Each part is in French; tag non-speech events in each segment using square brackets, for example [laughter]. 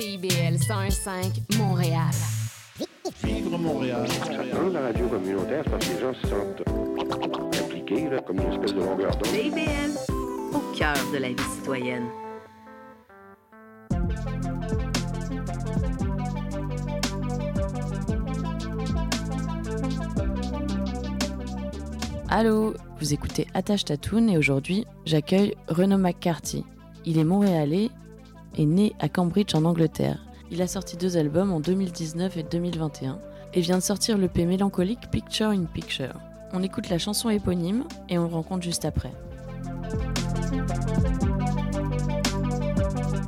CIBL 105 Montréal. Vivre Montréal. Montréal. la radio communautaire parce que les gens se sentent impliqués là, comme une espèce de longueur d'onde. CIBL, au cœur de la vie citoyenne. Allô, vous écoutez Attache Tatoune et aujourd'hui j'accueille Renaud McCarthy. Il est montréalais est né à Cambridge en Angleterre. Il a sorti deux albums en 2019 et 2021 et vient de sortir l'EP mélancolique Picture in Picture. On écoute la chanson éponyme et on le rencontre juste après.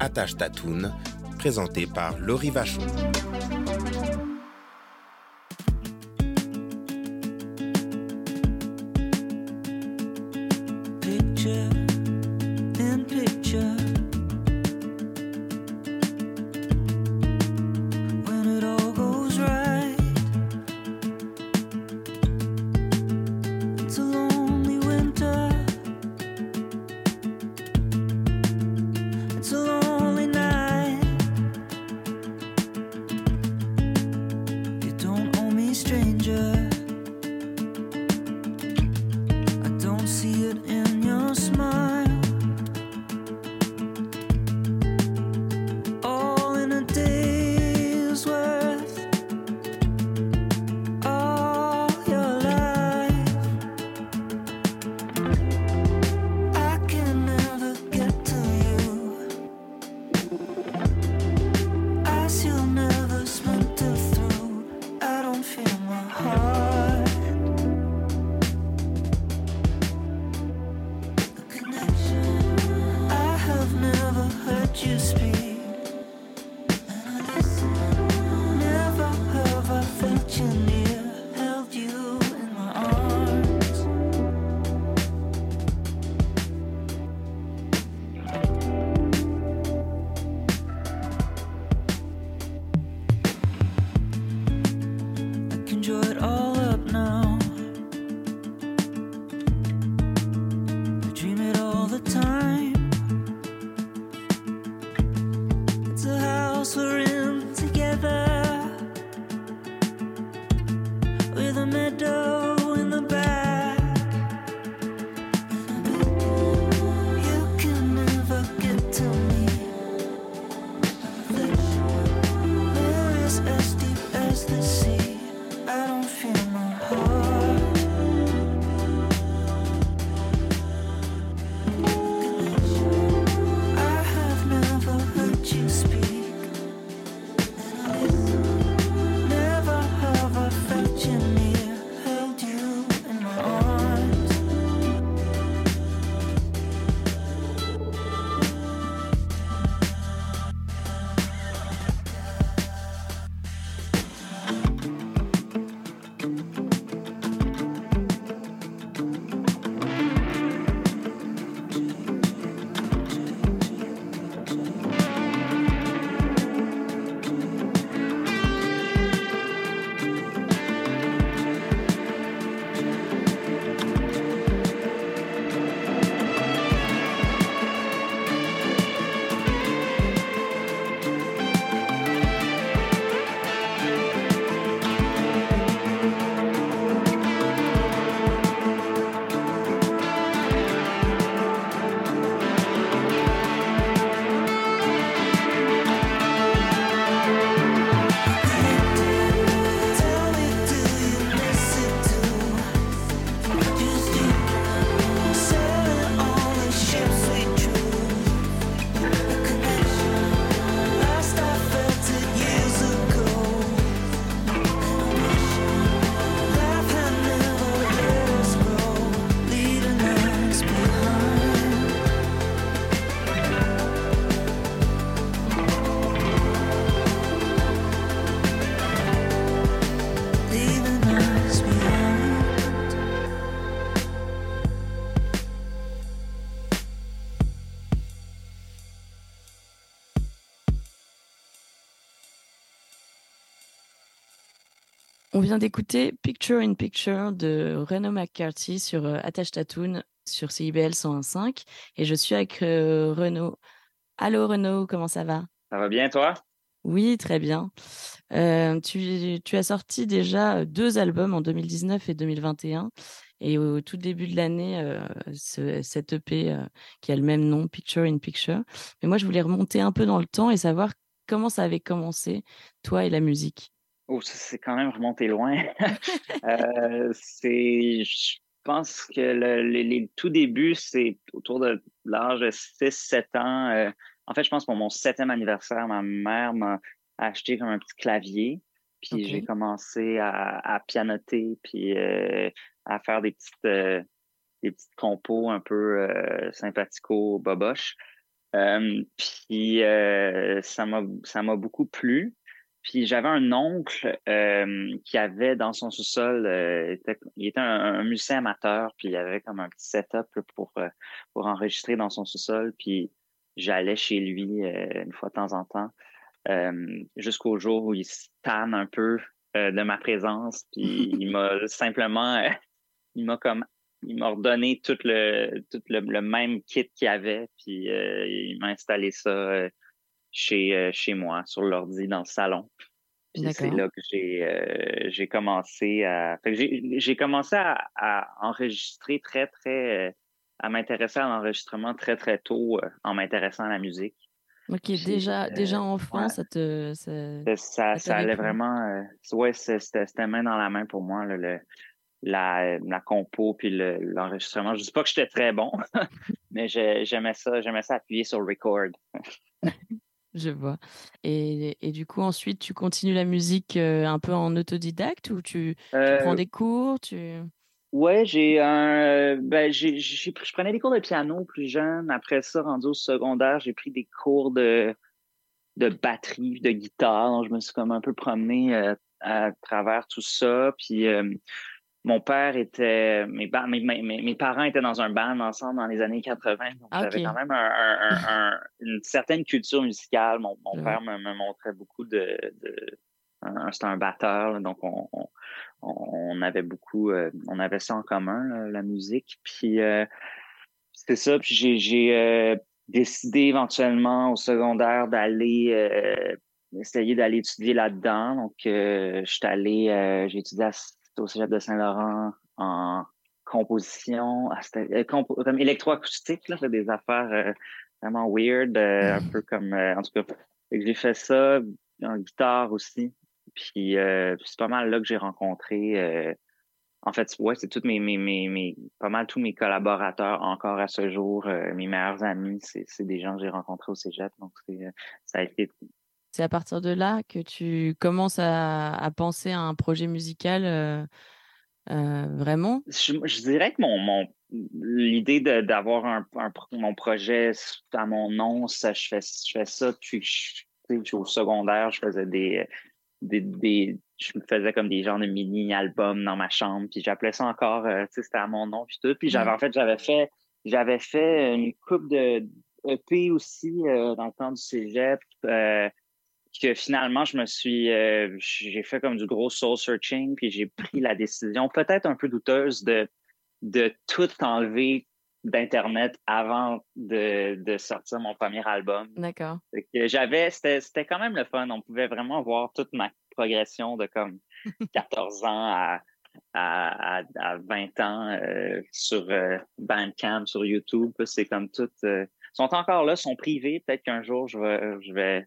Attache Tatoune, présenté par Laurie Vachon. On vient d'écouter Picture in Picture de Renaud McCarthy sur euh, Attache Tatoon sur CIBL 101.5 et je suis avec euh, Renaud. Allô Renaud, comment ça va? Ça va bien toi? Oui, très bien. Euh, tu, as sorti déjà deux albums en 2019 et 2021 et au tout début de l'année, cette EP qui a le même nom, Picture in Picture. Mais moi, je voulais remonter un peu dans le temps et savoir comment ça avait commencé, toi et la musique. Oh, ça, c'est quand même remonté loin. [laughs] Euh, c'est, je pense que le, les, les tout débuts, c'est autour de l'âge de 6-7 ans. Euh, en fait, je pense pour mon septième anniversaire, ma mère m'a acheté comme un petit clavier. Puis j'ai commencé à, à pianoter, puis euh, à faire des petites, euh, des petites compos un peu euh, sympathico-boboches. Euh, puis euh, ça m'a ça m'a beaucoup plu. Puis j'avais un oncle euh, qui avait dans son sous-sol, euh, était- il était un, un musicien amateur, puis il avait comme un petit setup pour euh, pour enregistrer dans son sous-sol. Puis j'allais chez lui euh, une fois de temps en temps, euh, jusqu'au jour où il se tanne un peu euh, de ma présence. Puis [laughs] il m'a simplement, il m'a comme il m'a redonné tout le tout le, le même kit qu'il avait, puis euh, il m'a installé ça euh, chez euh, chez moi sur l'ordi dans le salon. Puis c'est là que j'ai euh, j'ai commencé à j'ai commencé à, à enregistrer très très euh, à m'intéresser à l'enregistrement très très tôt en m'intéressant à la musique. Ok, Puis, déjà, euh, déjà enfant, ouais. ça te. ça- Ça, allait vraiment. ouais, c'était main dans la main pour moi, là, le, la, la compo puis le- l'enregistrement. Je dis pas que j'étais très bon, [laughs] mais j'ai- j'aimais ça, j'aimais ça appuyer sur record. [laughs] Je vois. Et, et du coup, ensuite, tu continues la musique euh, un peu en autodidacte ou tu, tu prends Euh, des cours tu... ouais, j'ai un. Ben, j'ai, j'ai pris- je prenais des cours de piano plus jeune. Après ça, rendu au secondaire, j'ai pris des cours de, de batterie, de guitare. Donc, je me suis comme un peu promené euh, à travers tout ça. Puis mon père était, mes, ba- mes, mes, mes mes parents étaient dans un band ensemble dans les années 80. Donc Ah, j'avais ok. quand même un, un- un- [laughs] un- une certaine culture musicale. Mon, père me, me montrait beaucoup de, c'était un batteur, là, donc on, on, on avait beaucoup, euh, on avait ça en commun, là, la musique. Puis euh, c'est ça. Puis j'ai, euh, décidé éventuellement au secondaire d'aller euh, essayer d'aller étudier là-dedans. Donc je suis allé, j'ai étudié à- au Cégep de Saint-Laurent en composition, euh, compo- comme électroacoustique, là, c'est des affaires euh, vraiment weird, euh, un peu comme, en tout cas, j'ai fait ça en guitare aussi. Puis c'est pas mal là que j'ai rencontré. en fait, ouais, c'est toutes mes, mes, mes, mes, pas mal tous mes collaborateurs encore à ce jour, mes meilleurs amis, c'est, des gens que j'ai rencontrés au cégep. Donc, ça a été. C'est à partir de là que tu commences à, à penser à un projet musical euh, euh, vraiment? Je, je dirais que mon, mon l'idée de, d'avoir un, mon projet à mon nom, ça, je fais, je fais ça depuis que je, suis au secondaire, je faisais des, des, des, je me faisais comme des genres de mini-albums dans ma chambre, puis j'appelais ça encore, euh, tu sais, c'était à mon nom, puis tout. Puis j'avais, en fait, j'avais fait, j'avais fait une coupe de EP aussi euh, dans le temps du cégep, euh, que finalement, je me suis, euh, j'ai fait comme du gros soul searching, puis j'ai pris la décision, peut-être un peu douteuse, de, de tout enlever d'Internet avant de, de sortir mon premier album. D'accord. J'avais, c'était, c'était quand même le fun. On pouvait vraiment voir toute ma progression de comme [laughs] 14 ans à, à, à, à 20 ans euh, sur euh, Bandcamp, sur YouTube. C'est comme tout. euh, sont encore là, sont privés. Peut-être qu'un jour, je vais, je vais,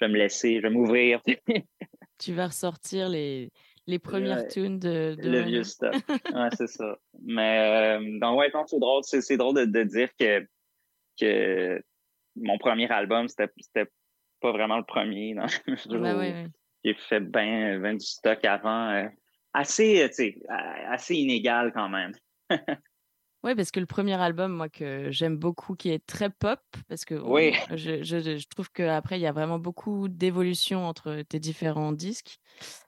je vais me laisser, je vais m'ouvrir. [laughs] Tu vas ressortir les, les premières Ouais. tunes de, de le vieux stuff. [laughs] Ouais, c'est ça. Mais euh, donc ouais, c'est drôle. C'est, c'est drôle de, de dire que, que mon premier album, c'était, c'était pas vraiment le premier. Non? [laughs] Bah ouais, ouais. J'ai fait bien ben du stock avant. euh, assez, euh, assez inégal quand même. Ouais, parce que le premier album, moi, que j'aime beaucoup, qui est très pop, parce que on- Oui. je, je, je trouve qu'après, il y a vraiment beaucoup d'évolution entre tes différents disques.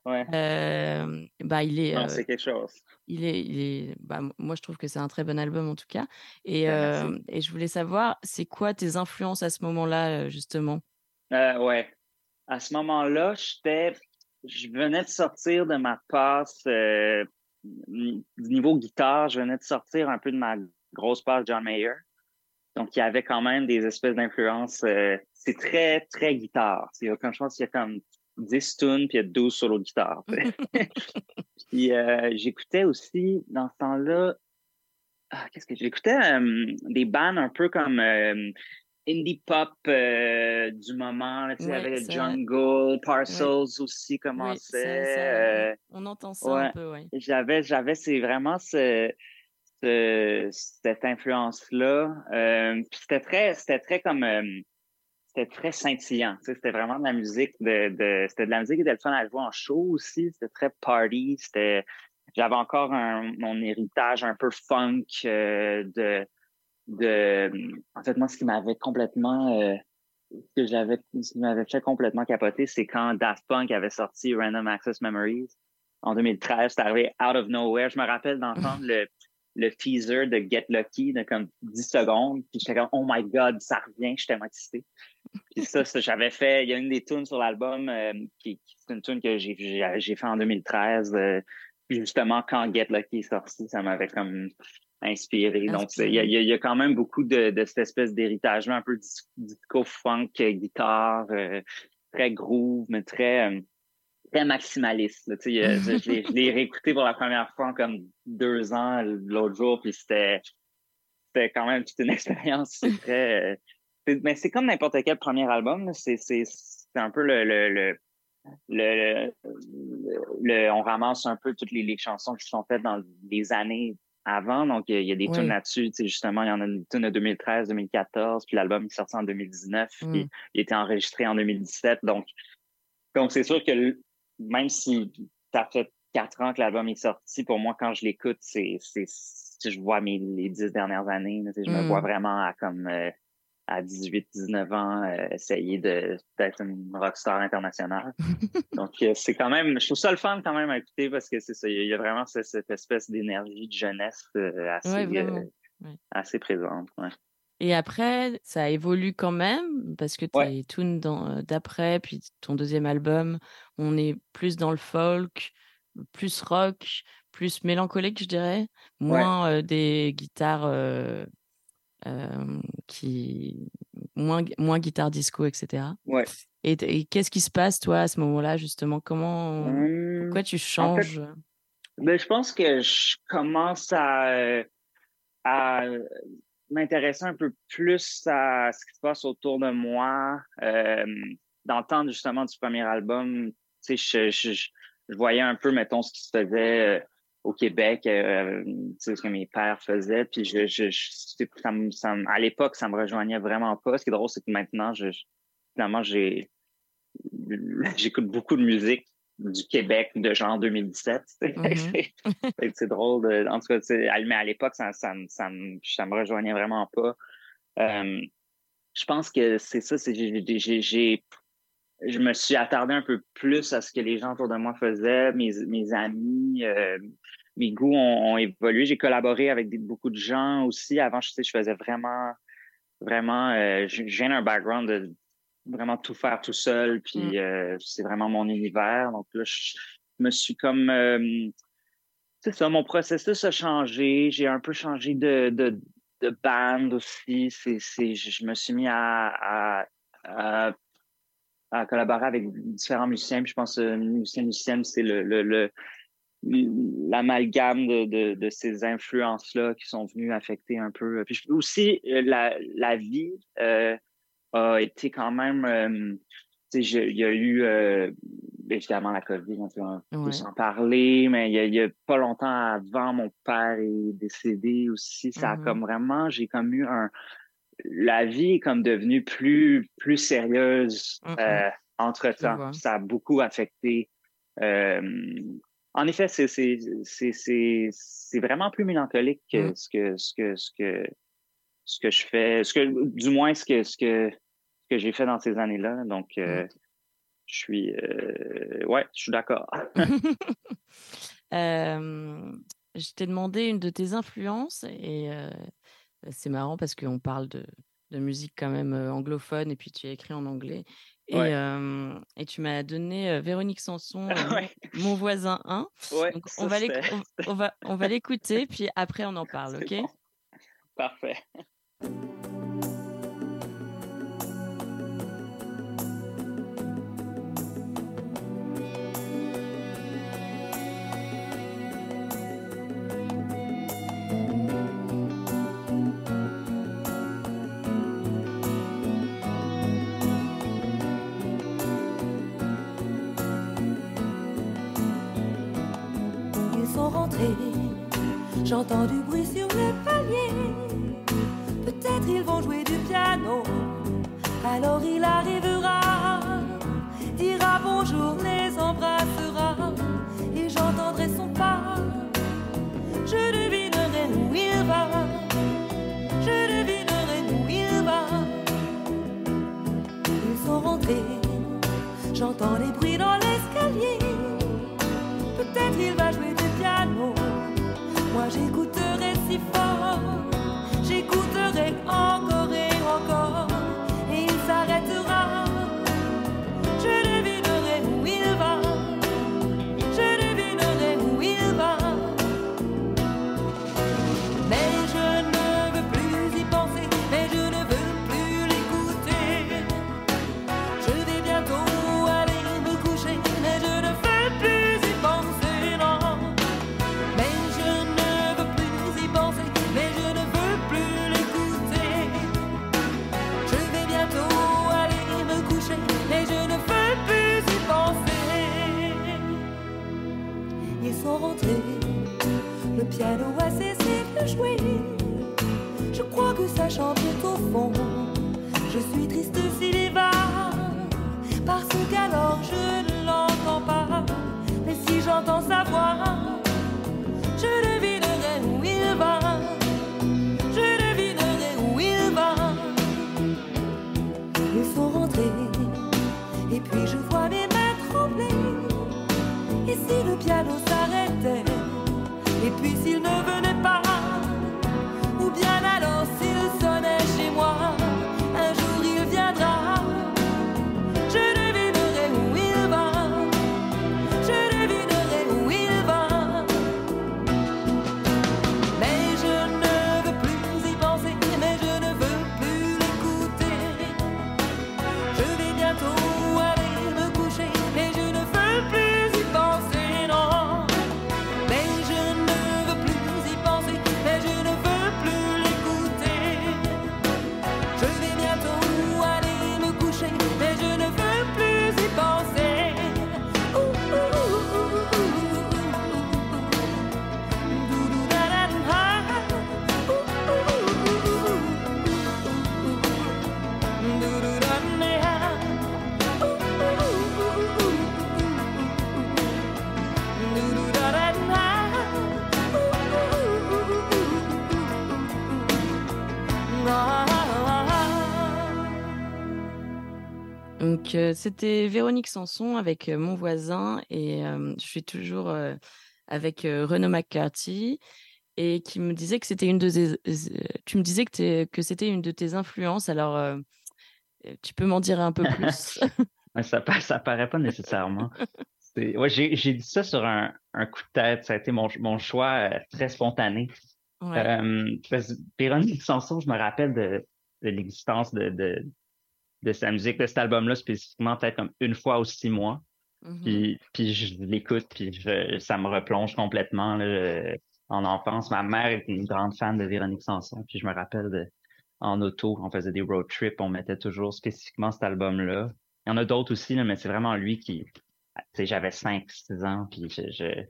Ouais. Euh, bah, il est, euh, c'est quelque chose. il est, il est, bah, moi, je trouve que c'est un très bon album, en tout cas. Et, euh, et je voulais savoir, c'est quoi tes influences à ce moment-là, justement? Euh, ouais. À ce moment-là, j'étais, je venais de sortir de ma passe niveau guitare. Je venais de sortir un peu de ma grosse passe John Mayer. donc, il y avait quand même des espèces d'influences. euh, c'est très, très guitare. Comme, je pense qu'il y a comme 10 tunes, puis il y a 12 solos de guitare. [laughs] puis euh, j'écoutais aussi, dans ce temps-là, ah, qu'est-ce que j'écoutais? euh, des bands un peu comme indie pop euh, du moment. là, Ouais, avec ça- Jungle, Parcels aussi Oui, commençait. ça- ça- euh, on entend ça un peu, ouais. j'avais, j'avais, c'est vraiment ce, ce- cette influence-là. Euh, c'était très, c'était très comme, c'était très scintillant. C'était vraiment de la musique de, de c'était de la musique qui était le fun à jouer en show aussi. C'était très party. C'était, j'avais encore un, mon héritage un peu funk de, de, en fait, moi, ce qui m'avait complètement, euh, ce que j'avais, ce qui m'avait fait complètement capoter, c'est quand Daft Punk avait sorti Random Access Memories en 2013. C'est arrivé out of nowhere. Je me rappelle d'entendre le, le teaser de Get Lucky de comme 10 secondes. Puis j'étais comme, oh my God, ça revient. J'étais excité. Puis ça, ça j'avais fait. Il y a une des tunes sur l'album euh, qui, c'est une tune que j'ai, j'ai, fait en 2013. euh, justement, quand Get Lucky est sorti, ça m'avait comme inspiré. Donc, c'est- il y, y y a quand même beaucoup de, de cette espèce d'héritage-là, un peu dis- disco funk, euh, guitare, euh, très groove, mais très, euh, très maximaliste. là. [laughs] Je, je l'ai- je l'ai réécouté pour la première fois en comme deux ans l'autre jour, puis c'était c'était quand même toute une [laughs] expérience. C'est très. euh, c'est- mais c'est comme n'importe quel premier album. C'est c'est- c'est un peu le, le, le, le, le- le- on ramasse un peu toutes les, les chansons qui sont faites dans les années avant. Donc, il y a, il des Oui. tunes là-dessus. Tu sais, justement, il y en a une tune de 2013, 2014, puis l'album est sorti en 2019, Mm. puis il a été enregistré en 2017. Donc, donc c'est sûr que même si ça fait quatre ans que l'album est sorti, pour moi, quand je l'écoute, c'est, c'est, si je vois mes, les dix dernières années, je me Mm. vois vraiment à comme, euh, à 18, 19 ans, euh, essayer d'être une rockstar internationale. [laughs] Donc, euh, c'est quand même, je trouve ça le fun quand même à écouter parce que c'est ça, il y a- vraiment ce- cette, espèce d'énergie de jeunesse euh, assez, Ouais, euh, Ouais. assez présente. Ouais. Et après, ça évolue quand même, parce que tes Ouais. tunes d'après, puis ton deuxième album, on est plus dans le folk, plus rock, plus mélancolique, je dirais, moins des guitares qui. Moins, moins guitare disco, etc. Ouais. Et, et qu'est-ce qui se passe, toi, à ce moment-là, justement? Comment. Hum, Pourquoi tu changes? Ben, je pense que je commence à, à m'intéresser un peu plus à ce qui se passe autour de moi. Euh, temps justement du premier album, tu sais, je, je, je, je voyais un peu, mettons, ce qui se faisait euh, au Québec, euh, tu sais, ce que mes pères faisaient. Puis je, je, je- ça me- ça me- à l'époque, ça me rejoignait vraiment pas. Ce qui est drôle, c'est que maintenant, je, finalement, j'ai [laughs] j'écoute beaucoup de musique du Québec de genre 2017. tu sais. Mhm. [laughs] Fait que c'est drôle. De, en tout cas, mais à l'époque, ça, ça, me- ça, me- ça me rejoignait vraiment pas. Euh, je pense que c'est ça. c'est j'ai- j'ai- j'ai- je me suis attardé un peu plus à ce que les gens autour de moi faisaient, mes, mes amis, euh, mes goûts ont, ont évolué. J'ai collaboré avec des- beaucoup de gens aussi. Avant, je sais, je faisais vraiment, vraiment, euh, je je viens d'un background de vraiment tout faire tout seul, puis Mm. euh, c'est vraiment mon univers. Donc là, je me suis comme, euh, c'est ça, mon processus a changé. J'ai un peu changé de, de, de band aussi. C'est, je me suis mis à, à, à, à collaborer avec différents musiciens. Puis je pense que musicien, musicienne, c'est le, le, le l'amalgame de, de, de ces influences-là qui sont venues affecter un peu. Puis aussi, euh, la, la vie euh, a été quand même... euh, tu sais, je- il y a eu euh, évidemment la COVID, on peut, on peut Ouais. s'en parler, mais il y, a, pas longtemps avant, mon père est décédé aussi. Ça a Mhm. comme vraiment, j'ai comme eu un... La vie est comme devenue plus, plus sérieuse euh, entre-temps. Ça a beaucoup affecté... euh, en effet, c'est vraiment plus mélancolique que Mm. ce que ce que ce que ce que je fais, ce que du moins ce que ce que ce que j'ai fait dans ces années-là. Donc euh, je suis ouais, je suis d'accord. [laughs] Je t'ai demandé une de tes influences et c'est marrant parce qu'on parle de, de musique quand même anglophone et puis tu as écrit en anglais. Et, Ouais. euh, et tu m'as donné Véronique Sanson, [laughs] Mon- Ouais. Mon voisin 1. Ouais, Donc ça, on va c'est- l'éc- on, on [laughs] va on va l'écouter puis après on en parle, ok? bon. Parfait. Du bruit sur le palier. Peut-être ils vont jouer du piano. Alors il arrivera, dira bonjour, les embrassera. Et j'entendrai son pas. Je devinerai où il va. Je devinerai où il va. Ils sont rentrés. J'entends les bruits dans l'escalier. Peut-être il va jouer Donc, euh, c'était Véronique Sanson avec euh, mon voisin et euh, je suis toujours avec Renaud McCarthy et qui me disait que c'était une de tes, tu me disais que, c'était une de tes influences. Alors, tu peux m'en dire un peu plus? [laughs] Ça, ça paraît pas nécessairement. Ouais, j'ai, dit ça sur un, un coup de tête. Ça a été mon, mon choix très spontané. Ouais. Véronique Sanson, je me rappelle de, de l'existence de, de, de sa musique, de cet album-là spécifiquement, peut-être comme une fois ou six mois. Mhm. Puis, puis je l'écoute, puis je- ça me replonge complètement là, en enfance. Ma mère était une grande fan de Véronique Sanson, puis je me rappelle de, en auto, on faisait des road trips, on mettait toujours spécifiquement cet album-là. Il y en a d'autres aussi, là, mais c'est vraiment lui qui, j'avais 5, 6 ans, puis je, je,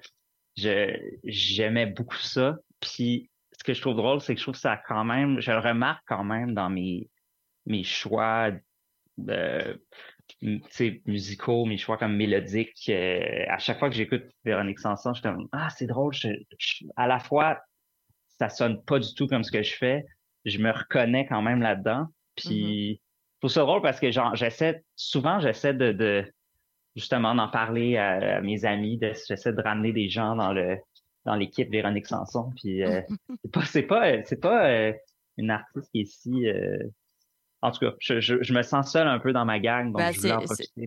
je- j'aimais beaucoup ça. Puis ce que je trouve drôle, c'est que je trouve ça quand même, je le remarque quand même dans mes, mes choix sais, musicaux, mes choix comme mélodiques. euh, à chaque fois que j'écoute Véronique Sanson, je suis comme, ah, c'est drôle. je- je- à la fois, ça sonne pas du tout comme ce que je fais. Je me reconnais quand même là-dedans. Puis, je trouve ça drôle parce que genre, j'essaie, souvent, j'essaie de, de justement d'en parler à, à mes amis, de- j'essaie de ramener des gens dans le dans l'équipe Véronique Sanson. Puis, euh, [laughs] c'est pas, c'est pas, euh, c'est pas euh, une artiste qui est si, euh, en tout cas, je, je, je me sens seul un peu dans ma gang, Bah, c'est-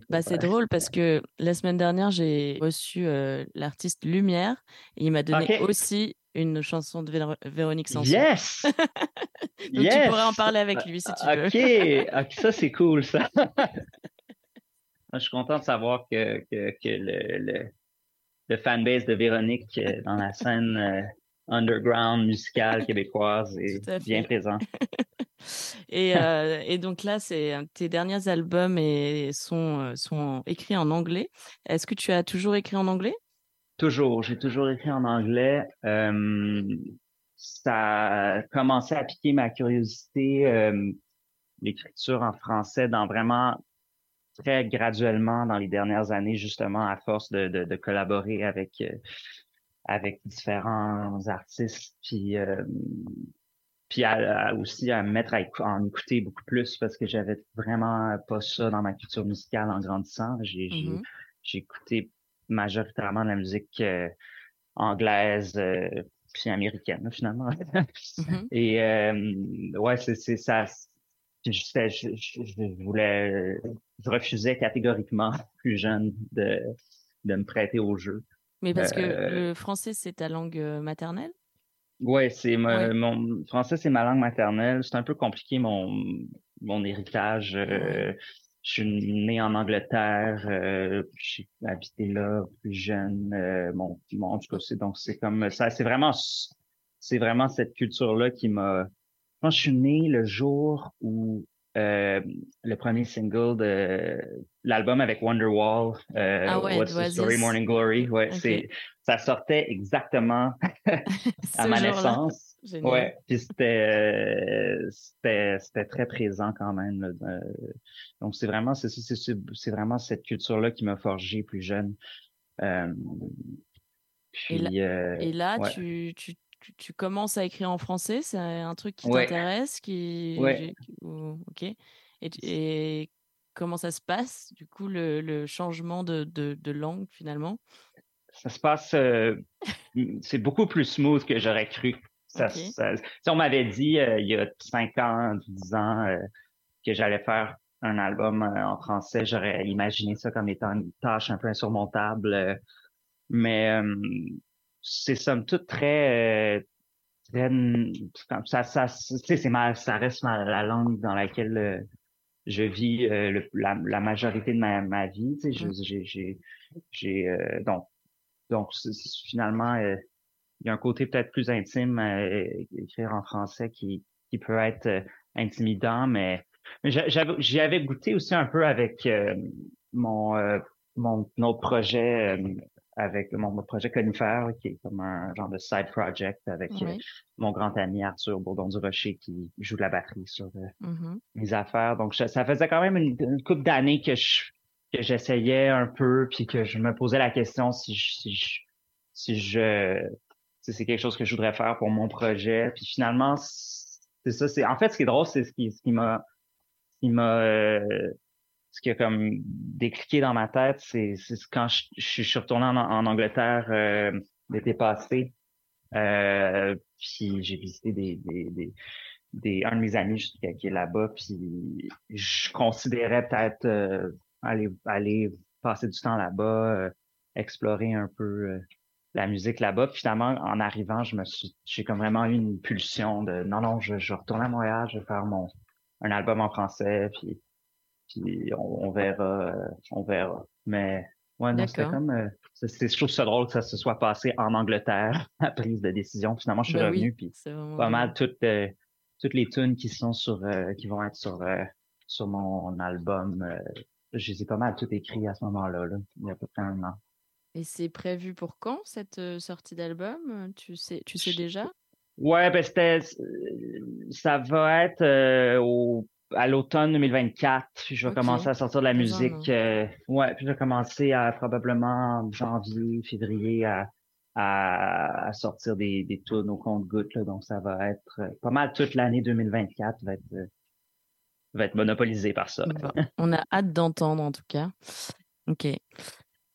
Bah, c'est euh, drôle parce [laughs] que la semaine dernière, j'ai reçu euh, l'artiste Lumière et il m'a donné aussi une chanson de Véro- Véronique Sanson. Yes! [laughs] Donc tu pourrais en parler avec lui si tu veux. OK, ok, ça c'est cool ça. [laughs] Je suis content de savoir que, que, que le, le, le fanbase de Véronique euh, dans la scène underground musicale [laughs] québécoise est bien présent. [laughs] Et, euh, et donc là, c'est euh, tes derniers albums et sont, euh, sont écrits en anglais. Est-ce que tu as toujours écrit en anglais? Toujours, j'ai toujours écrit en anglais. Euh, ça a commencé à piquer ma curiosité, euh, l'écriture en français, dans vraiment très graduellement dans les dernières années, justement, à force de, de, de collaborer avec, avec différents artistes, puis, euh, puis à- à aussi à me mettre à en écouter beaucoup plus parce que j'avais vraiment pas ça dans ma culture musicale en grandissant. J'ai j'ai- Mhm. j'ai écouté majoritairement de la musique euh, anglaise euh, puis américaine finalement. Mhm. [laughs] Et euh, ouais, c'est ça. Je, je, je, je voulais, je refusais catégoriquement plus jeune de de me prêter au jeu. Mais parce que Euh, le français, c'est ta langue euh, maternelle? Ouais, c'est Ouais. mon français, c'est ma langue maternelle. C'est un peu compliqué mon mon héritage. euh, Ouais. je suis né en Angleterre, euh, j'ai habité là plus jeune. euh, mon, mon, en tout cas, c'est donc c'est comme ça. C'est vraiment c'est vraiment cette culture-là qui m'a. Je pense que je suis né le jour où euh, le premier single de l'album avec Wonderwall, euh, Ah ouais, What's the Story. Morning Glory, ouais, Ok. c'est ça sortait exactement [laughs] à ma naissance. Ouais, puis c'était euh, c'était c'était très présent quand même. là, donc c'est vraiment c'est c'est c'est vraiment cette culture là qui m'a forgé plus jeune. Euh, Et là- puis euh, Et là, ouais. tu, tu, tu, tu commences à écrire en français, c'est un truc qui Ouais. t'intéresse, qui, Ouais. j'ai- ou- ok. Et, comment ça se passe, du coup, le, le changement de, de, de langue finalement? Ça se passe, euh, c'est beaucoup plus smooth que j'aurais cru. Ça, Ok. ça- si on m'avait dit euh, il y a cinq ans, dix ans euh, que j'allais faire un album en français, j'aurais imaginé ça comme étant une tâche un peu insurmontable. mais c'est somme toute très, euh, très ça, ça, tu sais, c'est ma, ça reste ma, la langue dans laquelle euh, je vis euh, le- la, la majorité de ma, ma vie. Tu sais, Mm. j'ai, j'ai, j'ai, euh, donc donc, finalement, euh, il y a un côté peut-être plus intime à euh, écrire en français qui, qui peut être euh, intimidant, mais, mais j'a- j'avais- j'y avais goûté aussi un peu avec euh, mon, euh, mon autre projet, euh, avec mon projet Conifère, qui est comme un genre de side project avec euh, Oui. mon grand ami Arthur Bourdon-du-Rocher qui joue de la batterie sur euh, Mhm. mes affaires. Donc, je- ça faisait quand même une, une couple d'années que je que j'essayais un peu, puis que je me posais la question si je, si je, si je, si c'est quelque chose que je voudrais faire pour mon projet. Puis finalement, c'est ça. C'est en fait ce qui est drôle, c'est ce qui, ce qui m'a, ce qui m'a, euh, ce qui a comme décliqué dans ma tête, c'est quand je, je suis retourné en, en Angleterre euh, l'été passé. Euh, puis j'ai visité des, des, des, des, un de mes amis qui, est là-bas, puis je considérais peut-être euh, aller, aller passer du temps là-bas, euh, explorer un peu euh, la musique là-bas. Finalement, en arrivant, je me suis, j'ai comme vraiment eu une pulsion de non, non, je, je retourne à Montréal, je vais faire mon un album en français, puis, puis on, on verra, euh, on verra. Mais ouais, non, c'était comme, euh, c'est, je trouve ça drôle que ça se soit passé en Angleterre, [laughs] la prise de décision. Finalement, je suis Bah revenu, oui, puis pas mal toutes euh, toutes les tunes qui sont sur euh, qui vont être sur euh, sur mon album je les ai pas mal toutes écrites à ce moment-là là, il y a à peu près un an. Et c'est prévu pour quand cette sortie d'album? Tu sais, tu sais déjà? Ouais ben c'était ça va être euh, au à l'automne 2024 puis je vais commencer à sortir de la musique euh, ouais puis je vais commencer à probablement en janvier février à à, à sortir des, des tunes au compte-gouttes. Donc, ça va être euh, pas mal toute l'année 2024 va être, euh, va être monopolisé par ça. Bon, [laughs] on a hâte d'entendre en tout cas. Ok.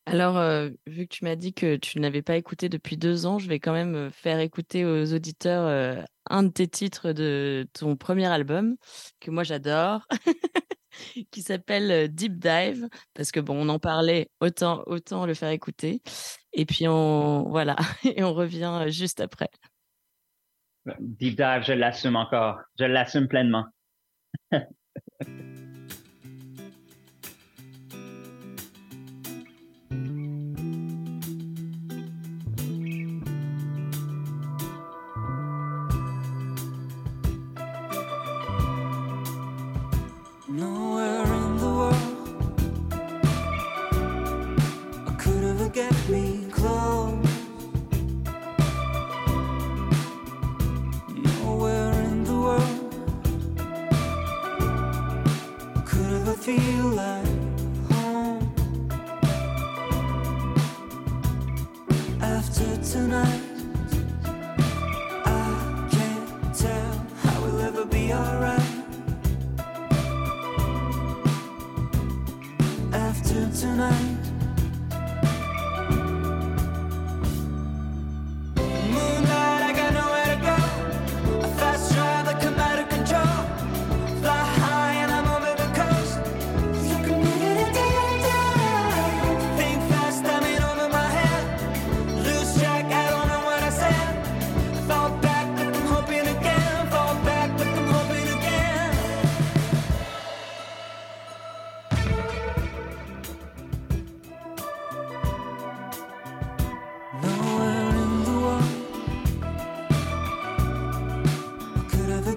Alors, euh, vu que tu m'as dit que tu n'avais pas écouté depuis deux ans, je vais quand même euh, faire écouter aux auditeurs euh, un de tes titres de ton premier album, que moi j'adore, [laughs] qui s'appelle Deep Dive, parce que bon, on en parlait, autant, autant le faire écouter. Et puis on, voilà, [laughs] et on revient juste après. Deep Dive, je l'assume encore. Je l'assume pleinement. [laughs] could ever get me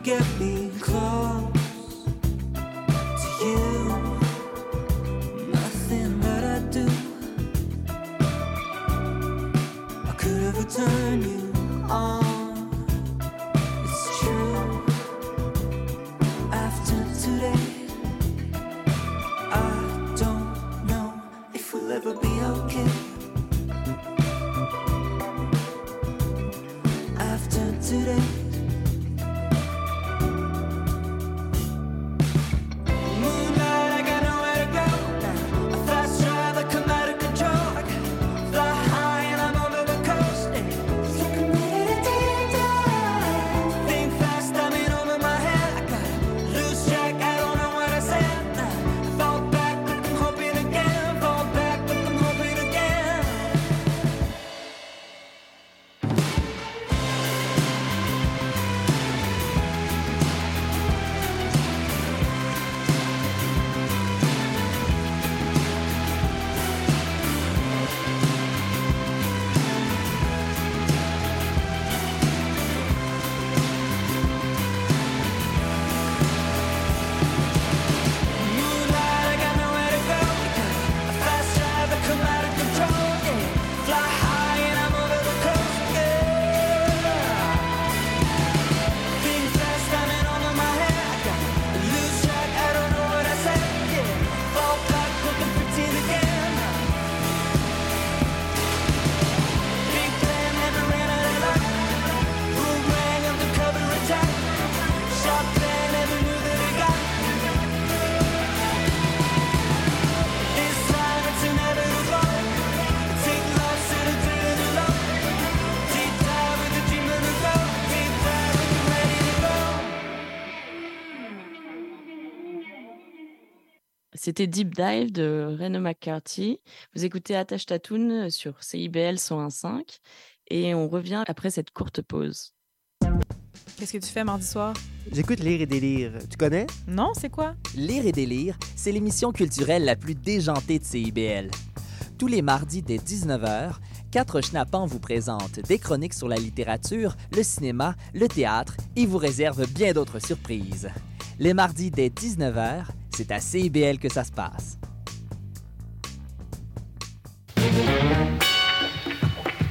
get me close C'était Deep Dive de Reno McCarthy. Vous écoutez Attache Tatoon sur CIBL 101.5 et on revient après cette courte pause. Qu'est-ce que tu fais mardi soir? J'écoute Lire et délire. Tu connais? Non, c'est quoi? Lire et délire, c'est l'émission culturelle la plus déjantée de CIBL. Tous les mardis dès 19h, quatre schnappants vous présentent des chroniques sur la littérature, le cinéma, le théâtre et vous réservent bien d'autres surprises. Les mardis dès 19h, c'est à CIBL que ça se passe.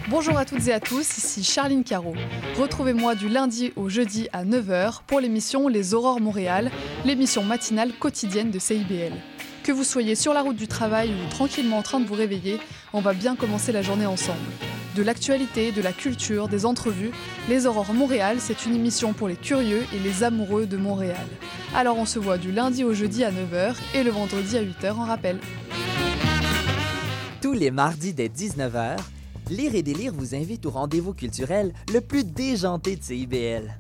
Bonjour à toutes et à tous, ici Charline Caro. Retrouvez-moi du lundi au jeudi à 9h pour l'émission Les Aurores Montréal, l'émission matinale quotidienne de CIBL. Que vous soyez sur la route du travail ou tranquillement en train de vous réveiller, on va bien commencer la journée ensemble. De l'actualité, de la culture, des entrevues, Les Aurores Montréal, c'est une émission pour les curieux et les amoureux de Montréal. Alors on se voit du lundi au jeudi à 9h et le vendredi à 8h en rappel. Tous les mardis dès 19h, Lire et délire vous invite au rendez-vous culturel le plus déjanté de CIBL.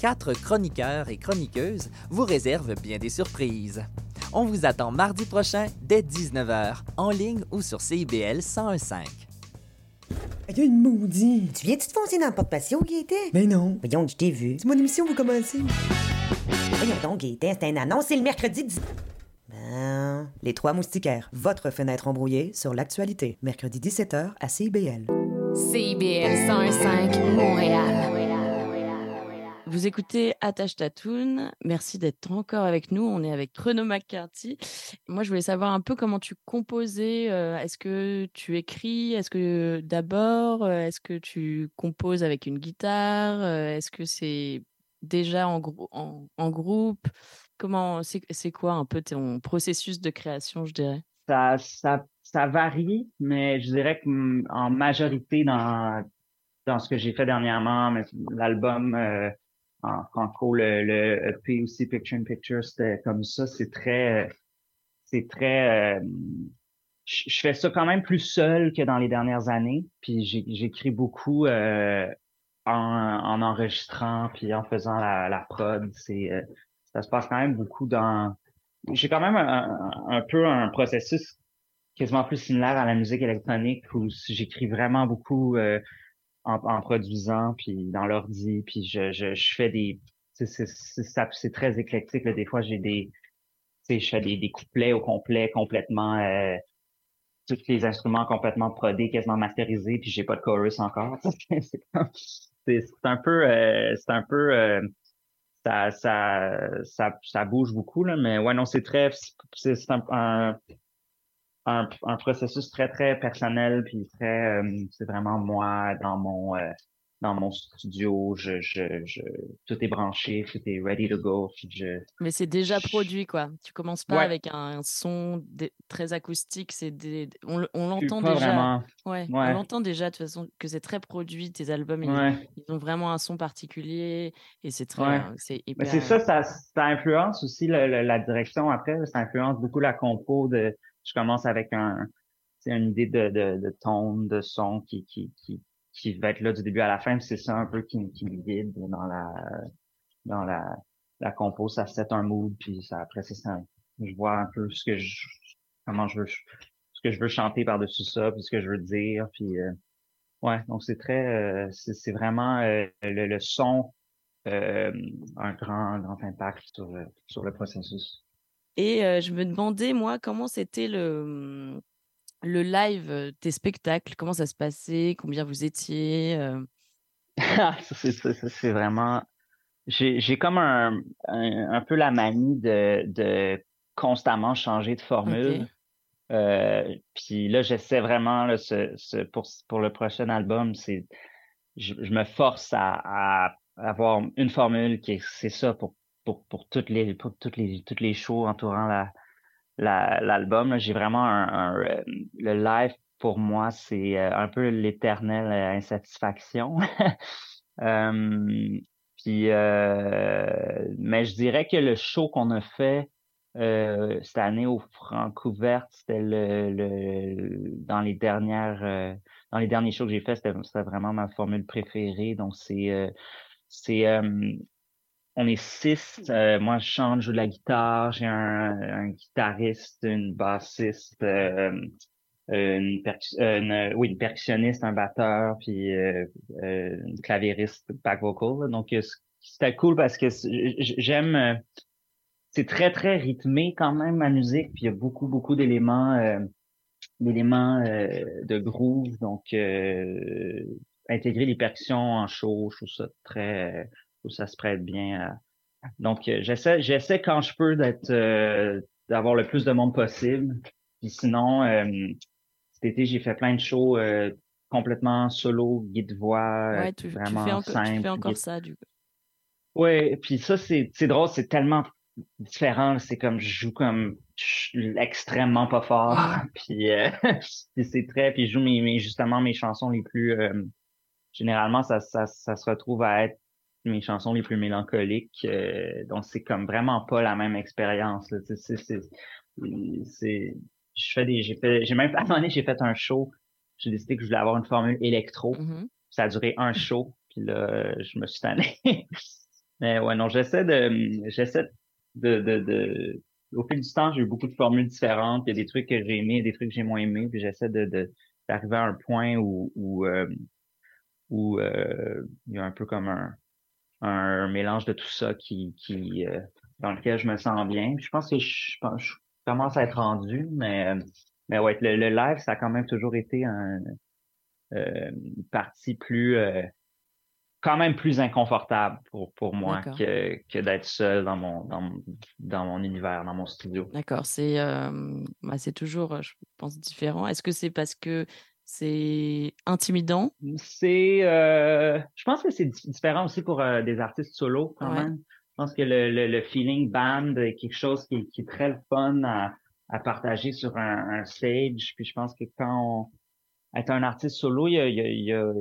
Quatre chroniqueurs et chroniqueuses vous réservent bien des surprises. On vous attend mardi prochain dès 19h, en ligne ou sur CIBL 1015. Il y a une maudite. Tu viens-tu te foncer dans le porte-patio, Gaëtan? Ben non. Voyons, je t'ai vu. C'est mon émission, vous commencez. Voyons donc, Gaëtan, c'est un annonce, c'est le mercredi 10... Ben... Les Trois Moustiquaires, votre fenêtre embrouillée sur l'actualité. Mercredi 17h à CIBL. CIBL 101.5 Montréal. Vous écoutez Attache Tatoon. Merci d'être encore avec nous. On est avec Renaud McCarthy. Moi, je voulais savoir un peu comment tu composais. euh, Est-ce que tu écris Est-ce que d'abord, euh, est-ce que tu composes avec une guitare Euh, Est-ce que c'est déjà en, grou- en, en groupe? Comment c'est quoi un peu ton processus de création, je dirais? Ça, varie, mais je dirais que mm, majorité dans, ce que j'ai fait dernièrement, l'album en franco, le, le EP aussi, Picture in Picture, c'était comme ça. C'est très, c'est très, euh, je fais ça quand même plus seul que dans les dernières années. Puis j'écris beaucoup euh, en, en enregistrant, puis en faisant la, la prod. Euh, ça se passe quand même beaucoup dans. J'ai quand même un, un- peu un processus quasiment plus similaire à la musique électronique où j'écris vraiment beaucoup euh, en, en produisant, puis dans l'ordi, puis je, je, je fais des... C'est très éclectique. Là. Des fois, j'ai des... Je fais des, des couplets au complet, complètement... Euh, tous les instruments complètement prodés, quasiment masterisés, puis j'ai pas de chorus encore. [laughs] c'est un peu... euh, c'est un peu... euh, ça, ça, ça, ça bouge beaucoup, là, mais ouais, non, c'est très... C'est un, un, un, un processus très, très personnel, puis très... euh, c'est vraiment moi dans mon... euh, dans mon studio, je, je, je, tout est branché, tout est ready to go. Je, Mais c'est déjà produit, quoi. Tu commences pas Ouais. avec un son très acoustique. C'est des... On, on l'entend déjà. Ouais, Ouais. On l'entend déjà de toute façon que c'est très produit. Tes albums, ils, Ouais. ils ont vraiment un son particulier et c'est très, euh, c'est hyper. Mais c'est ça, ça, ça influence aussi le- le- la direction après. Ça influence beaucoup la compo de. Je commence avec un, c'est une idée de, de, de tone, de son qui, qui, qui, qui va être là du début à la fin. C'est ça un peu qui, qui me guide dans la, dans la, la compo. Ça set un mood, puis ça, après ça, ça- je vois un peu ce que je, comment je veux, ce que je veux chanter par-dessus ça, puis ce que je veux dire, puis euh, ouais. Donc c'est très, euh, c'est c'est vraiment euh, le, le son euh, un grand, grand impact sur, sur le processus. Et euh, je me demandais, moi, comment c'était le, le live, euh, tes spectacles, comment ça se passait, combien vous étiez. euh, [laughs] Ça, c'est vraiment. J'ai comme un, un, un peu la manie de, de constamment changer de formule. Euh, puis là, j'essaie vraiment là, ce, ce, pour, pour le prochain album, c'est je, je me force à, à avoir une formule qui est c'est ça pour, pour, pour toutes les pour toutes les toutes les shows entourant la la- l'album. là. J'ai vraiment un, un, euh, le live pour moi, c'est euh, un peu l'éternelle euh, insatisfaction. [laughs] Puis, euh, mais je dirais que le show qu'on a fait euh, cette année au Francouverte, c'était le, le dans les dernières euh, dans les derniers shows que j'ai fait, c'était vraiment ma formule préférée. Donc c'est c'est on est six. euh, moi, je chante, je joue de la guitare. J'ai un, guitariste, une bassiste, euh, euh, une- percussionniste, un batteur, puis euh, euh, une clavieriste back vocal. Donc, euh, c'était cool parce que j'aime. c'est très, très rythmé quand même, ma musique. Puis il y a beaucoup, beaucoup d'éléments d'éléments de groove. Donc, intégrer les percussions en show, je trouve ça très... ça se prête bien à, donc, euh, j'essaie, j'essaie quand je peux d'être, euh, d'avoir le plus de monde possible. Puis sinon, euh, cet été, j'ai fait plein de shows euh, complètement solo, guide-voix, Ouais, tu, tu vraiment tu simple. fais encore guide- ça, du coup. Ouais, puis ça, c'est, c'est drôle, c'est tellement différent. C'est comme, je joue comme je suis extrêmement pas fort. [laughs] puis, euh, [laughs] puis c'est très, puis je joue mes, mes- justement mes chansons les plus, euh, généralement, ça, ça, ça se retrouve à être mes chansons les plus mélancoliques. euh, donc, c'est comme vraiment pas la même expérience. C'est, je fais des, j'ai fait, j'ai même, à un moment donné, j'ai fait un show. J'ai décidé que je voulais avoir une formule électro. Mm-hmm. Ça a duré un show. Puis là, je me suis tanné. [laughs] Mais ouais, non, j'essaie de, j'essaie de, de, de, au fil du temps, j'ai eu beaucoup de formules différentes. Il y a des trucs que j'ai aimés, des trucs que j'ai moins aimés. Puis j'essaie de, de, d'arriver à un point où, où, euh, où euh, il y a un peu comme un, un mélange de tout ça qui, qui euh, dans lequel je me sens bien. Puis je pense que je, je pense- je commence à être rendu, mais, mais ouais, le, le live, ça a quand même toujours été un, euh, une partie plus, euh, quand même plus inconfortable pour, pour moi que, que d'être seul dans mon, dans, mon- dans mon univers, dans mon studio. D'accord, c'est bah, toujours, je pense, différent. Est-ce que c'est parce que c'est intimidant C'est, euh, je pense que c'est di- différent aussi pour euh, des artistes solo quand Ouais. même. Je pense que le, le, le feeling band est quelque chose qui, qui est très le fun à, à partager sur un, un stage. Puis je pense que quand on être un artiste solo, il y a, il y a- il y a-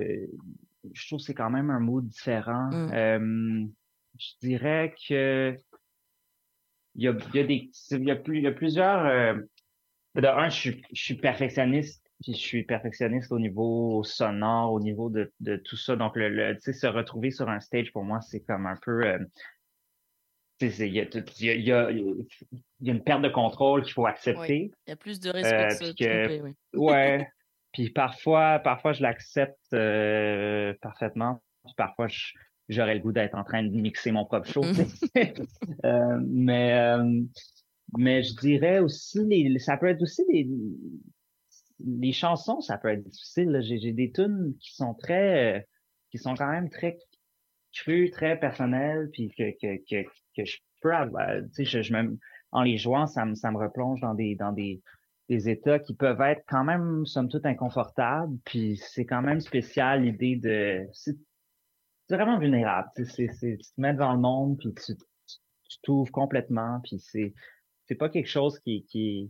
je trouve que c'est quand même un mood différent. Mm. Euh, je dirais que il y a, il y a des, il y a, plus, il y a plusieurs. euh, de un, je suis, je suis perfectionniste, puis je suis perfectionniste au niveau sonore, au niveau de, de tout ça. Donc, le, le, tu sais, se retrouver sur un stage, pour moi, c'est comme un peu. euh, tu sais, c'est- il y, y, y, a, il y a une perte de contrôle qu'il faut accepter. Il y a plus de respect puis que- tromper, oui. Ouais. [laughs] Puis parfois, parfois je l'accepte euh, parfaitement. Puis parfois, j'aurais le goût d'être en train de mixer mon propre show. [laughs] Euh, mais, euh, mais je dirais aussi, les, ça peut être aussi des, les chansons, ça peut être difficile. J'ai, des tunes qui sont très, euh, qui sont quand même très crues, très personnelles, puis que, que, que, que je peux avoir, tu sais, je, me, en les jouant, ça me, ça me replonge dans des, dans des, des états qui peuvent être quand même, somme toute, inconfortables. Puis c'est quand même spécial l'idée de. C'est vraiment vulnérable. tu sais, tu te mets devant le monde, puis tu t'ouvres complètement. Puis c'est, c'est pas quelque chose qui, qui,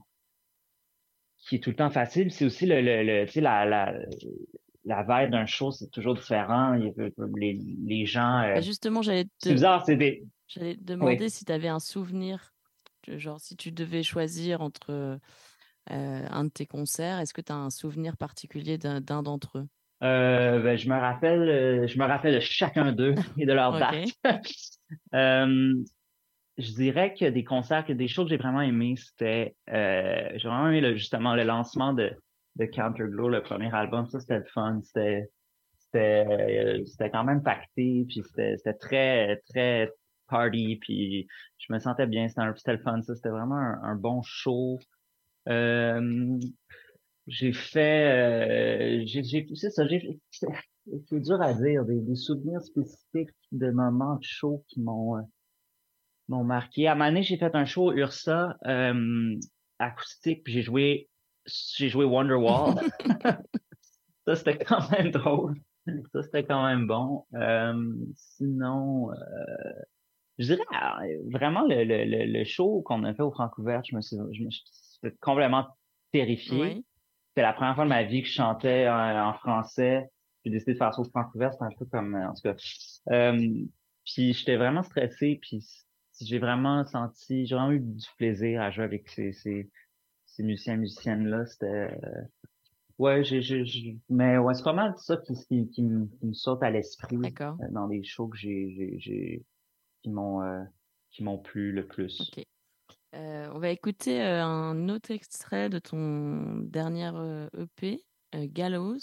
qui est tout le temps facile. C'est aussi le, le, le- tu sais, la, la, la vibe d'un show, c'est toujours différent. Il y a- Les, les gens. euh, Bah, justement, j'allais te, c'est bizarre, c'est des. j'allais te demander si tu avais un souvenir, genre si tu devais choisir entre euh, un de tes concerts, est-ce que tu as un souvenir particulier d'un d'entre eux? Euh, ben, je me rappelle, euh, je me rappelle de chacun d'eux et de leur [laughs] date. [laughs] Je dirais que des concerts, que des shows que j'ai vraiment aimé, c'était, euh, j'ai vraiment aimé le- justement le lancement de, de Counterglow, le premier album. Ça, c'était le fun. C'était, c'était, euh, c'était quand même pacté, puis c'était, très, très party, puis je me sentais bien. C'était, un- le fun. Ça, c'était vraiment un, bon show. Euh, j'ai fait, euh, j'ai, c'est ça, j'ai, c'est, c'est dur à dire, des, des souvenirs spécifiques de moments de show qui m'ont, euh, m'ont marqué. À un moment donné, j'ai fait un show Ursa, euh, acoustique, puis j'ai joué, j'ai joué Wonderwall. [laughs] ça, c'était quand même drôle. Ça, c'était quand même bon. Euh, sinon, euh, je dirais euh, vraiment le, le, le, le show qu'on a fait au Francouvert, je me suis, je me suis complètement terrifié. Oui. C'était la première fois de ma vie que je chantais en, en français. J'ai décidé de faire ça au Francouvert, c'était un peu comme, euh, en tout cas. Euh, puis j'étais vraiment stressé, puis j'ai vraiment senti, j'ai vraiment eu du plaisir à jouer avec ces, ces, ces musiciens, musiciennes-là. C'était, euh, ouais, j'ai, j'ai, j'ai- mais ouais, c'est pas mal ça qui, qui, qui, me, qui me saute à l'esprit euh, dans les shows que j'ai, j'ai, j'ai qui m'ont, euh, qui m'ont plu le plus. Euh, on va écouter euh, un autre extrait de ton dernier euh, EP, euh, Gallows,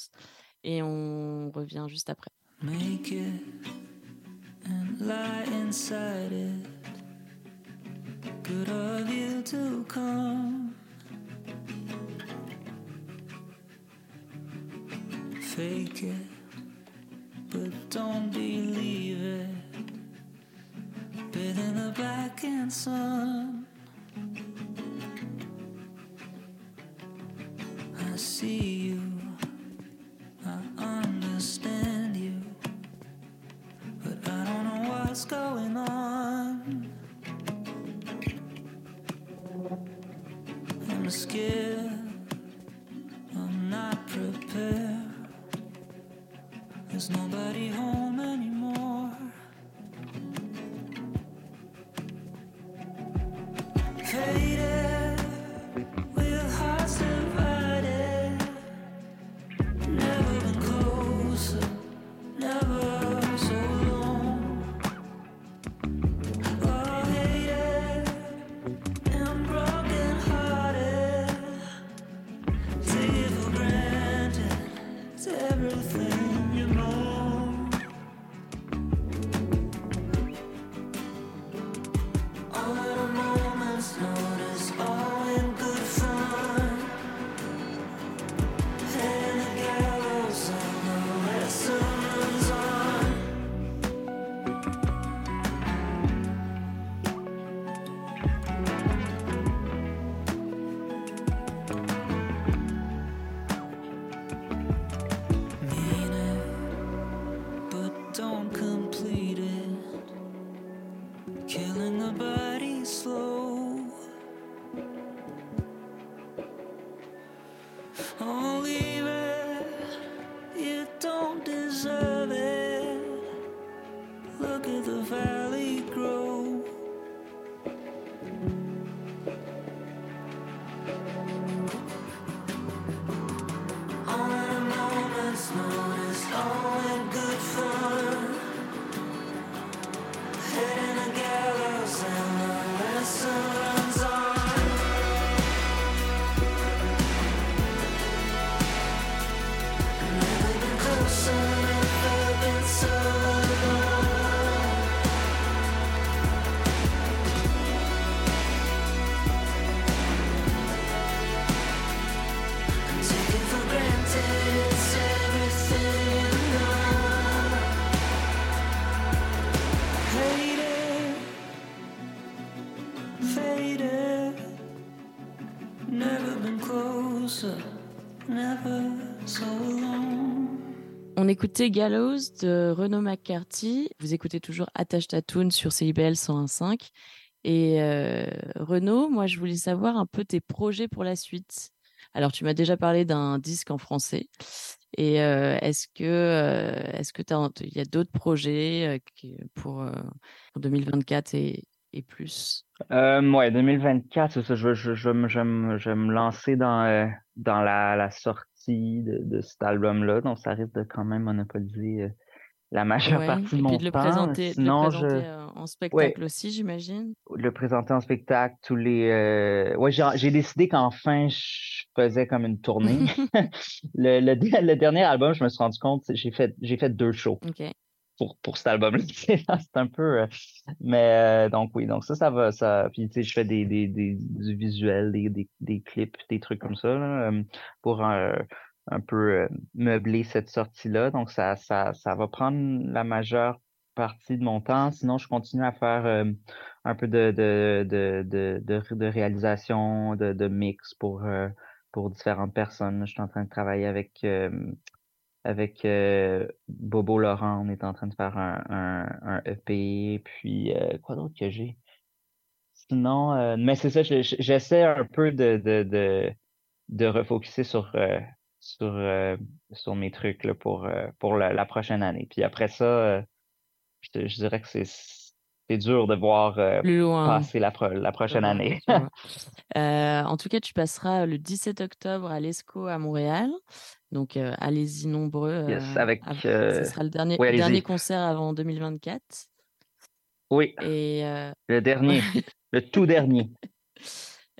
et on revient juste après. Make it and lie inside it. Good of you to come. Fake it, but don't believe it. Bit in the back and sun. I see you, On écoutait Gallows de Renaud McCarthy. Vous écoutez toujours Attache Tatoon sur CIBL 101.5. Et euh, Renaud, moi, je voulais savoir un peu tes projets pour la suite. Alors, tu m'as déjà parlé d'un disque en français. Et euh, est-ce que euh, est-ce que il y a d'autres projets pour, pour 2024 et, et plus? Euh, ouais, 2024, c'est ça. Je, je, je, me- je, me- je veux me lancer dans, euh, dans la, la sortie de, de cet album-là. Donc, ça risque de quand même monopoliser euh, la majeure Ouais, partie de et mon puis de le temps. présenter, de le Sinon, présenter je... euh, en spectacle aussi, j'imagine. le présenter en spectacle, tous les. Ouais, j'ai décidé qu'enfin je faisais comme une tournée. [laughs] le, le, [laughs] le dernier album, je me suis rendu compte, j'ai fait j'ai fait deux shows Ok. Pour, pour cet album-là. [laughs] C'est un peu. euh, Mais euh, donc oui, donc ça, ça va. Ça... Puis tu sais, je fais des, des, des, du visuel, des, des, des clips, des trucs comme ça euh, pour euh, un peu meubler cette sortie-là. Donc ça, ça, ça va prendre la majeure partie de mon temps. Sinon, je continue à faire un peu de, de, de, de, de, réalisation, de, mix pour, pour différentes personnes. Je suis en train de travailler avec, avec euh, Bobo Laurent. On est en train de faire un, un, un EP. Puis, euh, quoi d'autre que j'ai? Sinon, euh, mais c'est ça, je- je- j'essaie un peu de, de, de, de refocuser sur, euh, sur, euh, sur mes trucs là, pour, euh, pour la, prochaine année. Puis après ça, je, je dirais que c'est c'est dur de voir euh, Plus loin. passer la, pro- la prochaine Ouais, année. [laughs] Euh, en tout cas, tu passeras le 17 octobre à l'ESCO à Montréal. Donc, euh, allez-y nombreux. Yes, euh, avec, av- euh, Ce sera le dernier, oui, le dernier concert avant 2024. Oui, Et euh, le dernier, [laughs] le tout dernier.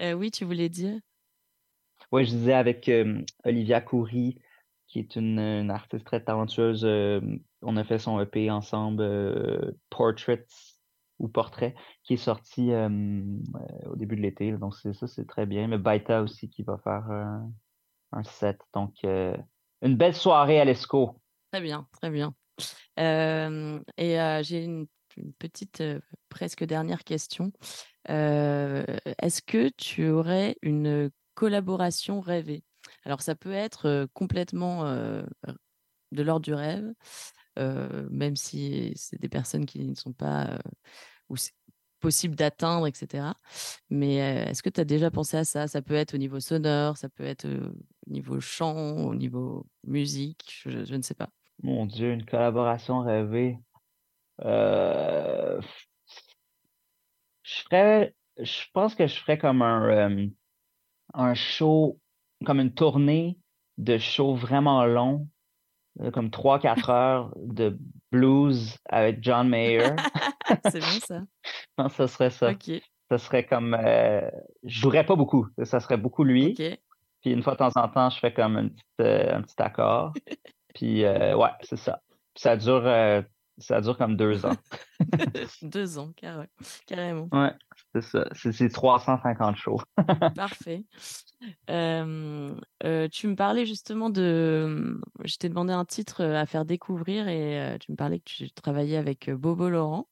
euh, oui, tu voulais dire? Oui, je disais avec euh, Olivia Coury, qui est une, une artiste très talentueuse. euh, on a fait son EP ensemble, euh, Portraits ou Portrait, qui est sorti au début de l'été. Donc, ça, c'est très bien. Mais Baita aussi qui va faire euh, un set. Donc, euh, une belle soirée à l'ESCO. Très bien, très bien. Et euh, j'ai une, petite, presque dernière question. Est-ce que tu aurais une collaboration rêvée? Alors, ça peut être complètement de l'ordre du rêve, même si c'est des personnes qui ne sont pas, ou c'est possible d'atteindre, etc. Mais euh, est-ce que tu as déjà pensé à ça? Ça peut être au niveau sonore, ça peut être euh, au niveau chant, au niveau musique, je, je ne sais pas. Mon Dieu, une collaboration rêvée. Euh, je ferais, je pense que je ferais comme un, euh, un show, comme une tournée de shows vraiment longs, euh, comme 3-4 heures de blues avec John Mayer. [laughs] [laughs] C'est bon ça. Que ce serait ça. Ok. Ça serait comme, euh, je jouerais pas beaucoup, ça serait beaucoup lui. Ok. Puis une fois de temps en temps, je fais comme une petite, euh, un petit accord. [laughs] Puis euh, ouais, c'est ça. Puis ça dure, euh, ça dure comme deux ans. [laughs] Deux ans, carré- carrément. Ouais, c'est ça. C'est c'est 350 shows. Parfait. Tu me parlais justement de. Je t'ai demandé un titre à faire découvrir et tu me parlais que tu travaillais avec Bobo Laurent.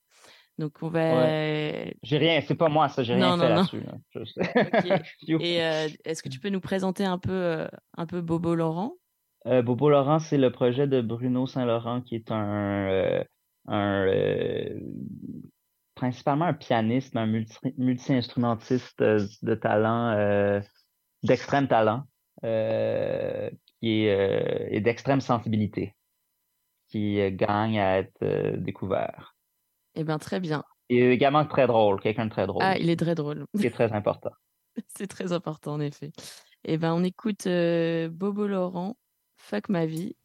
Donc on va. Ouais. J'ai rien, c'est pas moi ça, j'ai rien Non, fait là-dessus. là. Je- [laughs] Ok. [laughs] Et euh, est-ce que tu peux nous présenter un peu, euh, un peu Bobo Laurent? Euh, Bobo Laurent, c'est le projet de Bruno Saint-Laurent qui est un, un principalement un pianiste, un multi, multi-instrumentiste de talent, d'extrême talent, qui est et d'extrême sensibilité, qui gagne à être découvert. Eh bien, très bien. Et également très drôle, quelqu'un de très drôle. Ah, il est très drôle. qui est très important. [laughs] C'est très important, en effet. Eh ben, on écoute euh, Bobo Laurent, Fuck ma vie.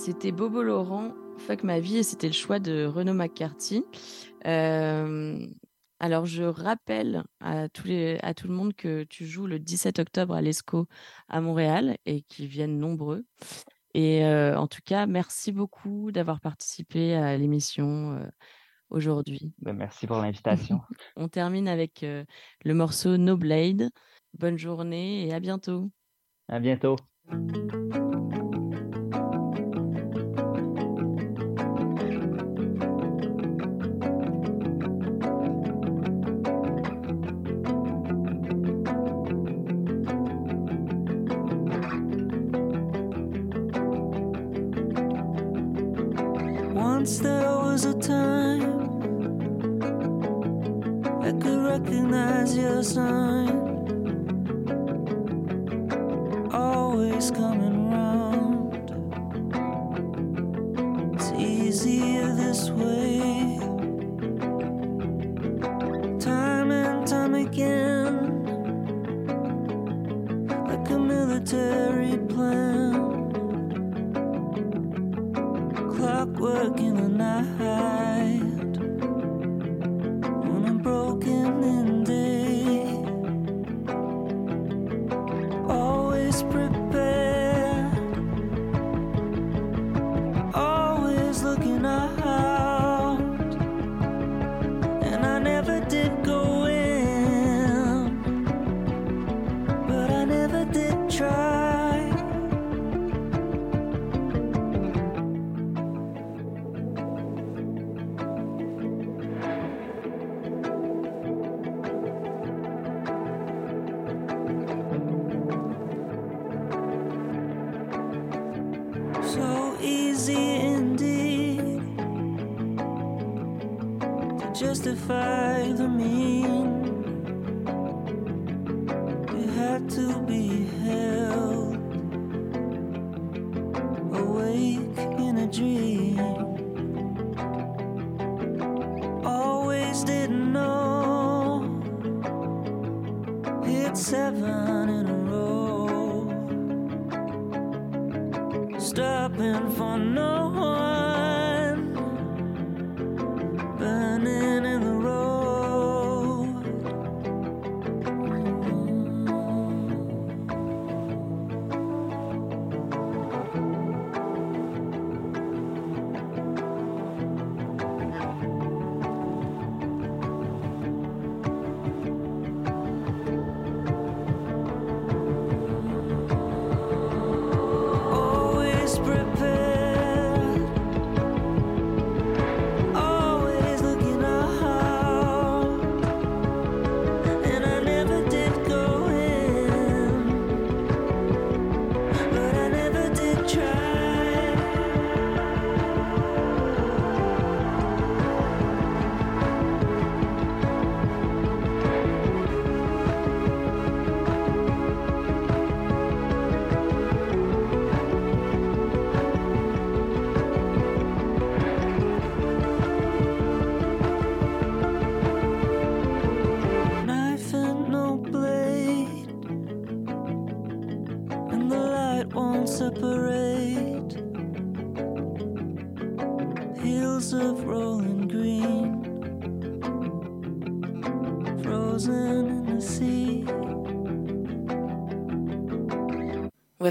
C'était Bobo Laurent, Fuck ma vie, et c'était le choix de Renaud McCarthy. Euh, alors, je rappelle à, tous les, à tout le monde que tu joues le 17 octobre à l'ESCO à Montréal et qu'ils viennent nombreux. Et euh, en tout cas, merci beaucoup d'avoir participé à l'émission euh, aujourd'hui. Ben, merci pour l'invitation. [laughs] On termine avec euh, le morceau No Blade. Bonne journée et à bientôt. À bientôt. Was a time I could recognize your sign. Always coming round. It's easier this way. Time and time again, like a military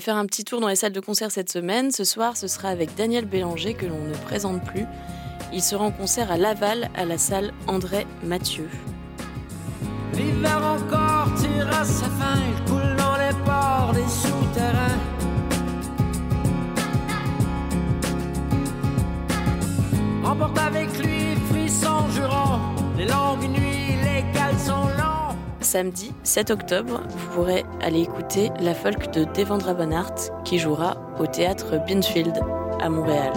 faire un petit tour dans les salles de concert cette semaine. Ce soir, ce sera avec Daniel Bélanger, que l'on ne présente plus. Il sera en concert à Laval, à la salle André Mathieu. L'hiver encore tire à sa fin, il coule dans les ports des souterrains. Emporte avec lui frisson jurant, les longues nuits, les caleçons longs. Samedi 7 octobre, vous pourrez aller écouter la folk de Devendra Banhart qui jouera au théâtre Binfield à Montréal.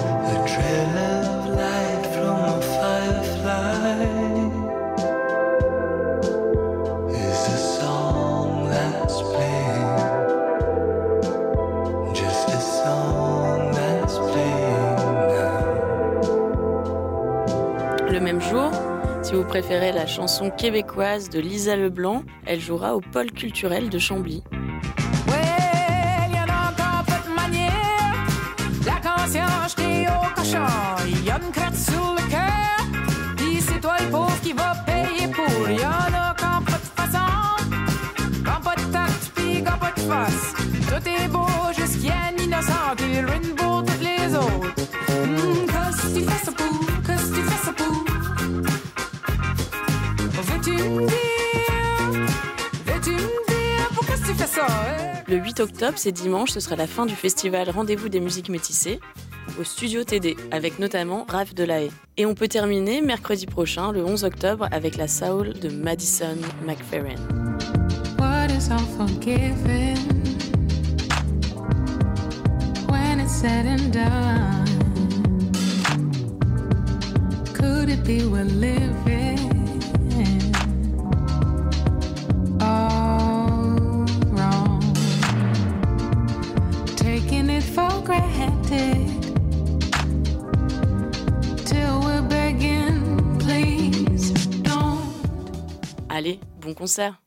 Préférez la chanson québécoise de Lisa Leblanc, elle jouera au pôle culturel de Chambly. 8 octobre, c'est dimanche, ce sera la fin du festival Rendez-vous des musiques métissées au studio TD, avec notamment Raph Delahaye. Et on peut terminer mercredi prochain, le 11 octobre, avec la Soul de Madison McFerrin. Allez, bon concert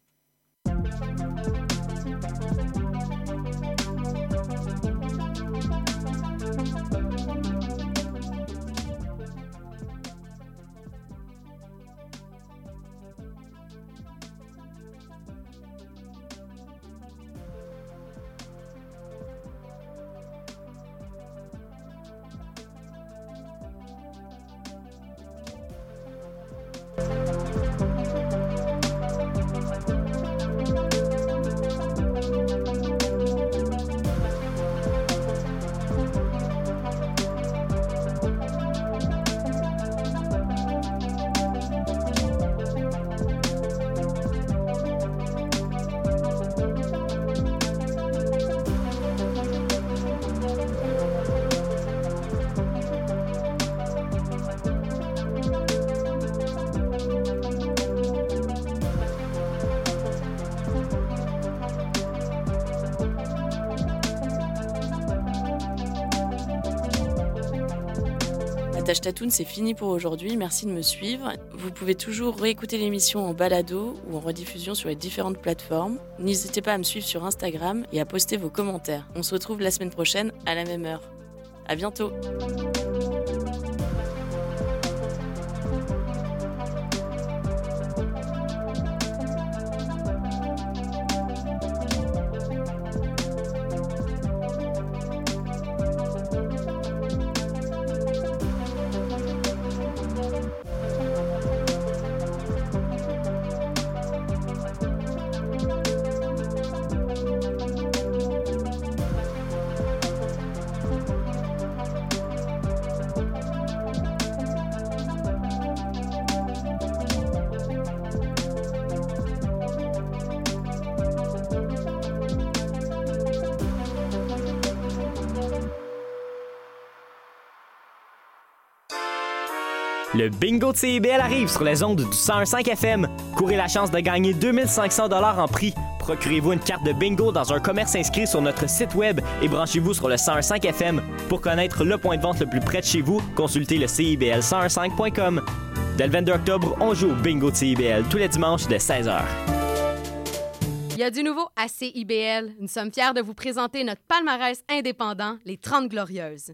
C'est fini pour aujourd'hui. Merci de me suivre. Vous pouvez toujours réécouter l'émission en balado ou en rediffusion sur les différentes plateformes. N'hésitez pas à me suivre sur Instagram et à poster vos commentaires. On se retrouve la semaine prochaine à la même heure. À bientôt! Le bingo de CIBL arrive sur les ondes du 101.5 FM. Courez la chance de gagner 2500 dollars en prix. Procurez-vous une carte de bingo dans un commerce inscrit sur notre site web et branchez-vous sur le 101.5 FM. Pour connaître le point de vente le plus près de chez vous, consultez le CIBL1015.com. Dès le 22 octobre, on joue au bingo de CIBL tous les dimanches de 16h. Il y a du nouveau à CIBL. Nous sommes fiers de vous présenter notre palmarès indépendant, les 30 Glorieuses.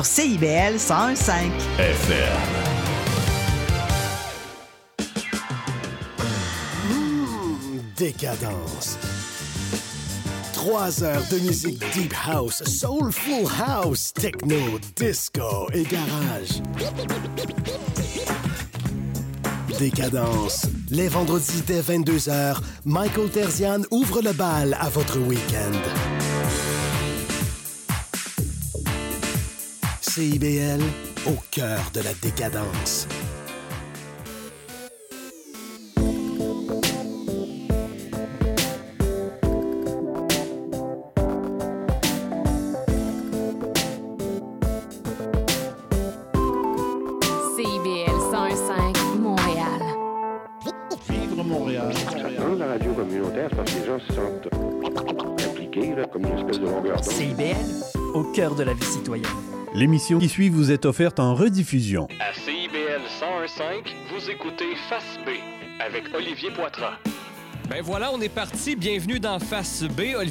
CIBL 101.5. FM. Décadence. Trois heures de musique deep house, soulful house, techno, disco et garage. Décadence. Les vendredis dès 22h, Michael Terzian ouvre le bal à votre week-end. CIBL, au cœur de la décadence. CIBL 101.5 Montréal. Vivre Montréal. Dans la radio communautaire, c'est parce que les gens se sentent impliqués, là, comme une espèce de longueur d'onde. CIBL, au cœur de la vie citoyenne. L'émission qui suit vous est offerte en rediffusion. À CIBL 101.5, vous écoutez Face B avec Olivier Poitras. Ben voilà, on est parti. Bienvenue dans Face B. Olivier